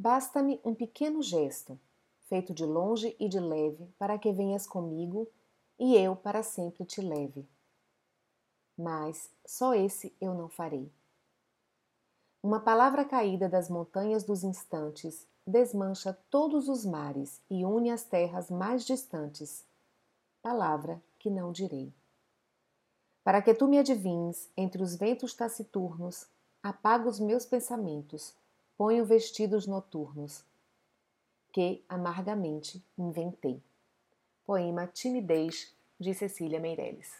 Basta-me um pequeno gesto, feito de longe e de leve, para que venhas comigo e eu para sempre te leve. Mas só esse eu não farei. Uma palavra caída das montanhas dos instantes desmancha todos os mares e une as terras mais distantes. Palavra que não direi. Para que tu me adivinhes entre os ventos taciturnos, apago os meus pensamentos, ponho vestidos noturnos, que amargamente inventei. Poema Timidez, de Cecília Meirelles.